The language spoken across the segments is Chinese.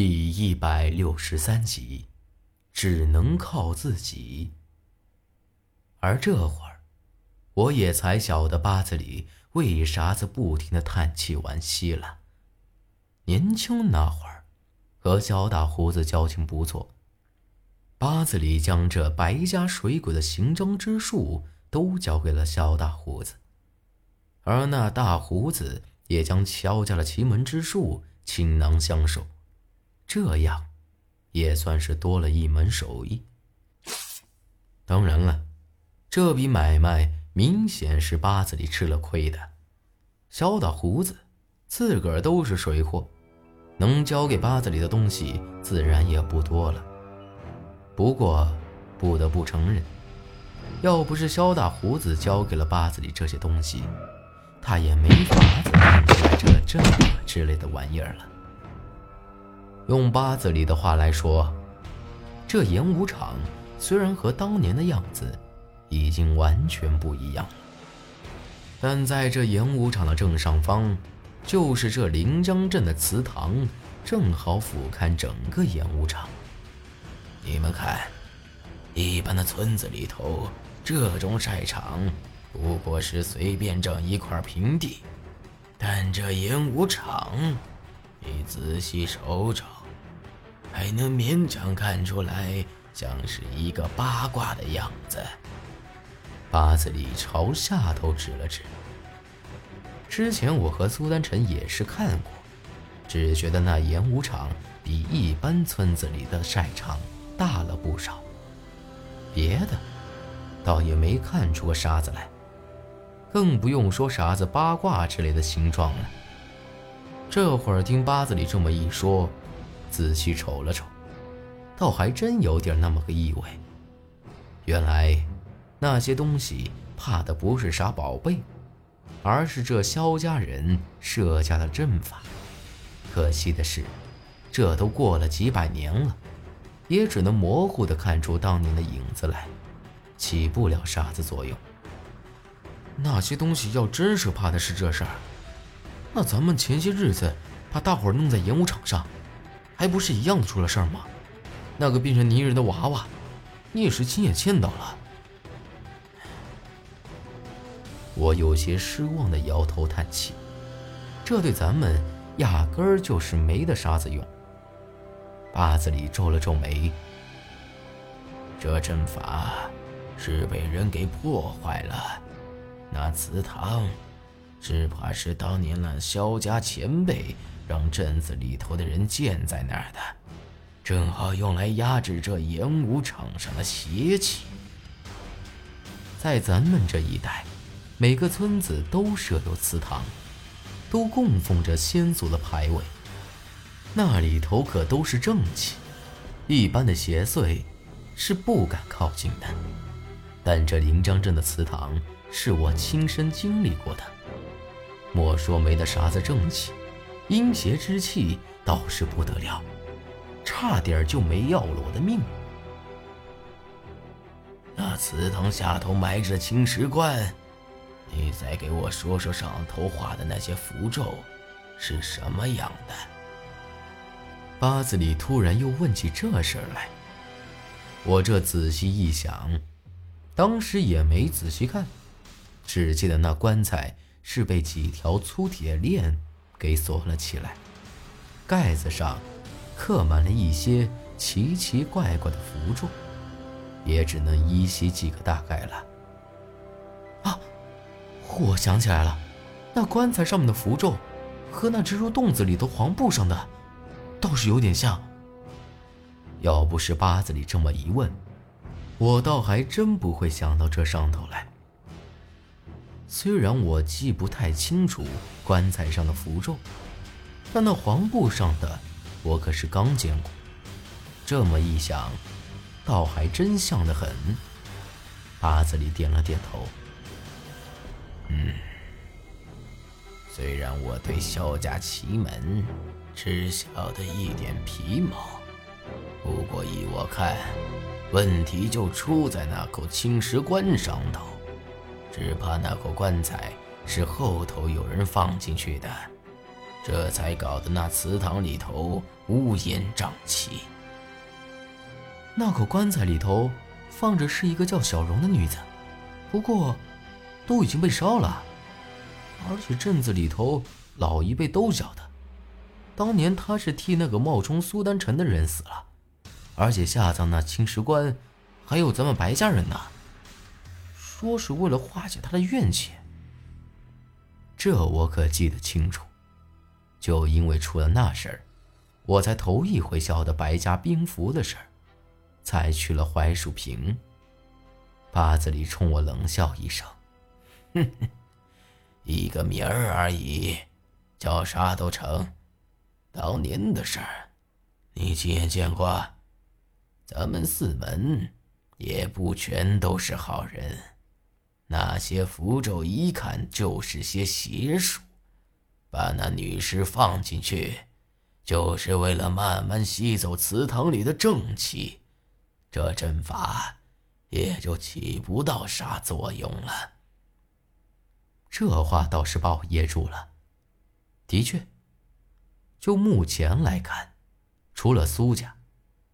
第一百六十三集，只能靠自己。而这会儿，我也才晓得八子里为啥子不停的叹气惋惜了。年轻那会儿，和肖大胡子交情不错，八子里将这白家水鬼的行踪之术都交给了肖大胡子，而那大胡子也将肖家的奇门之术倾囊相授。这样，也算是多了一门手艺。当然了，这笔买卖明显是八子里吃了亏的。肖大胡子自个儿都是水货，能交给八子里的东西自然也不多了。不过，不得不承认，要不是肖大胡子交给了八子里这些东西，他也没法子弄出来这这之类的玩意儿了。用八字里的话来说，这演武场虽然和当年的样子已经完全不一样了，但在这演武场的正上方，就是这临江镇的祠堂，正好俯瞰整个演武场。你们看，一般的村子里头，这种晒场不过是随便整一块平地，但这演武场，你仔细瞅瞅。还能勉强看出来，像是一个八卦的样子。八字里朝下头指了指。之前我和苏丹臣也是看过，只觉得那演武场比一般村子里的晒场大了不少，别的倒也没看出个啥子来，更不用说啥子八卦之类的形状了。这会儿听八字里这么一说。仔细瞅了瞅，倒还真有点那么个意味。原来那些东西怕的不是啥宝贝，而是这萧家人设下的阵法。可惜的是，这都过了几百年了，也只能模糊的看出当年的影子来，起不了啥子作用。那些东西要真是怕的是这事儿，那咱们前些日子把大伙弄在演武场上。还不是一样出了事儿吗？那个变成泥人的娃娃，你也是亲眼见到了。我有些失望的摇头叹气，这对咱们压根儿就是没得啥子用。八子里皱了皱眉，这阵法是被人给破坏了，那祠堂，只怕是当年那萧家前辈。让镇子里头的人建在那儿的，正好用来压制这演武场上的邪气。在咱们这一带，每个村子都设有祠堂，都供奉着先祖的牌位，那里头可都是正气，一般的邪祟是不敢靠近的。但这临江镇的祠堂是我亲身经历过的，莫说没得啥子正气。阴邪之气倒是不得了，差点就没要了我的命。那祠堂下头埋着青石棺，你再给我说说上头画的那些符咒是什么样的？八字里突然又问起这事儿来，我这仔细一想，当时也没仔细看，只记得那棺材是被几条粗铁链。给锁了起来，盖子上刻满了一些奇奇怪怪的符咒，也只能依稀记个大概了。啊，我想起来了，那棺材上面的符咒和那蜘蛛洞子里的黄布上的倒是有点像。要不是八子里这么一问，我倒还真不会想到这上头来。虽然我记不太清楚棺材上的符咒，但那黄布上的我可是刚见过。这么一想，倒还真像得很。八子里点了点头，嗯，虽然我对萧家奇门只晓得一点皮毛，不过依我看，问题就出在那口青石棺上头。只怕那口棺材是后头有人放进去的，这才搞得那祠堂里头乌烟瘴气。那口棺材里头放着是一个叫小荣的女子，不过都已经被烧了，而且镇子里头老一辈都晓得，当年她是替那个冒充苏丹臣的人死了，而且下葬那青石棺还有咱们白家人呢，说是为了化解他的怨气。这我可记得清楚，就因为出了那事儿，我才头一回晓得白家兵符的事儿。才去了槐树坪。八子里冲我冷笑一声：“哼哼，一个名儿而已，叫啥都成。当年的事儿，你亲眼见过。咱们四门也不全都是好人，那些符咒一看就是些邪术。把那女尸放进去，就是为了慢慢吸走祠堂里的正气。”这阵法也就起不到啥作用了。这话倒是把我噎住了。的确，就目前来看，除了苏家，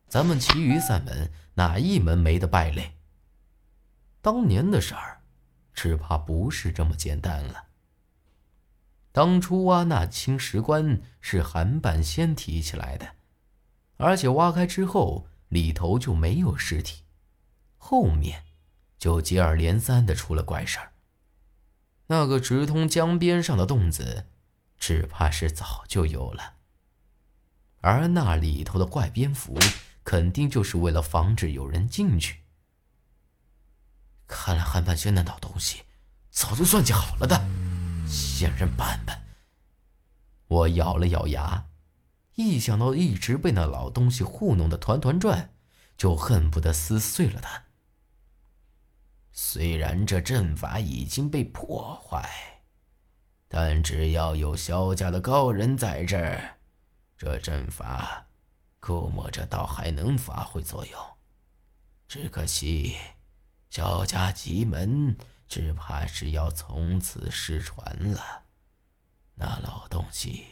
咱们其余三门哪一门没得败类？当年的事儿，只怕不是这么简单了。当初挖那青石棺是韩半仙提起来的，而且挖开之后。里头就没有尸体，后面就接二连三的出了怪事儿。那个直通江边上的洞子，只怕是早就有了。而那里头的怪蝙蝠，肯定就是为了防止有人进去。看来韩半仙那老东西早就算计好了的，仙人板板。我咬了咬牙。一想到一直被那老东西糊弄的团团转，就恨不得撕碎了他。虽然这阵法已经被破坏，但只要有萧家的高人在这儿，这阵法估摸着倒还能发挥作用。只可惜，萧家吉门只怕是要从此失传了。那老东西。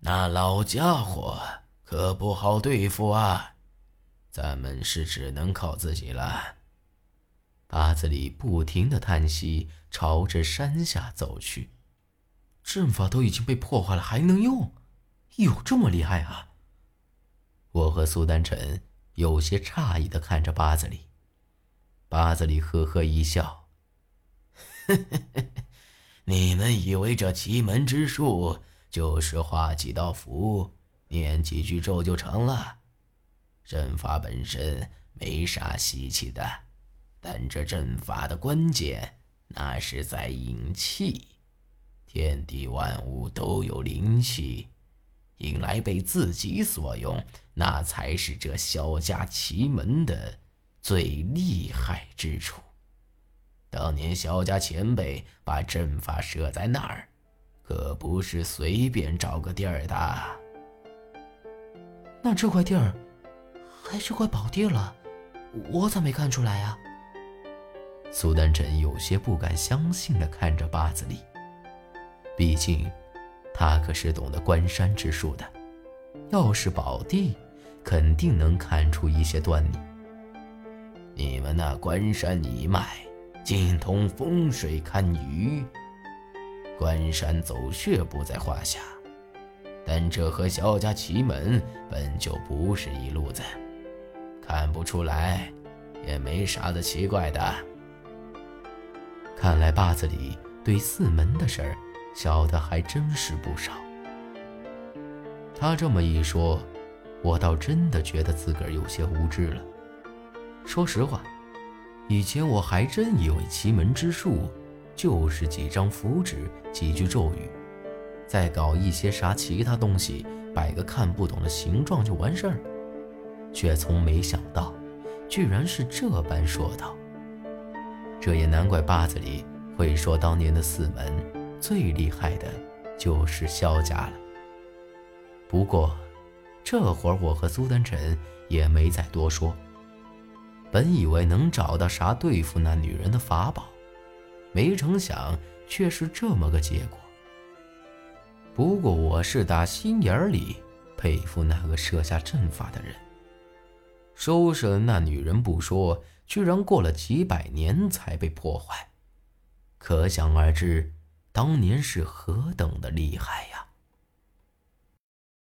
那老家伙可不好对付啊，咱们是只能靠自己了。八子里不停的叹息，朝着山下走去。阵法都已经被破坏了，还能用？有这么厉害啊？我和苏丹臣有些诧异的看着八子里。八子里呵呵一笑：“ 你们以为这奇门之术？”就是画几道符，念几句咒就成了。阵法本身没啥稀奇的，但这阵法的关键，那是在引气。天地万物都有灵气，引来被自己所用，那才是这萧家奇门的最厉害之处。当年萧家前辈把阵法设在那儿。可不是随便找个地儿的。那这块地儿还是块宝地了，我咋没看出来呀？苏丹臣有些不敢相信的看着八子里，毕竟他可是懂得观山之术的，要是宝地，肯定能看出一些端倪。你们那关山一脉，精通风水堪舆。关山走穴不在话下，但这和萧家奇门本就不是一路子，看不出来，也没啥子奇怪的。看来八子里对四门的事儿晓得还真是不少。他这么一说，我倒真的觉得自个儿有些无知了。说实话，以前我还真以为奇门之术。就是几张符纸，几句咒语，再搞一些啥其他东西，摆个看不懂的形状就完事儿，却从没想到，居然是这般说道。这也难怪八子里会说当年的四门最厉害的就是萧家了。不过，这会儿我和苏丹臣也没再多说，本以为能找到啥对付那女人的法宝。没成想，却是这么个结果。不过我是打心眼里佩服那个设下阵法的人。收拾了那女人不说，居然过了几百年才被破坏，可想而知，当年是何等的厉害呀！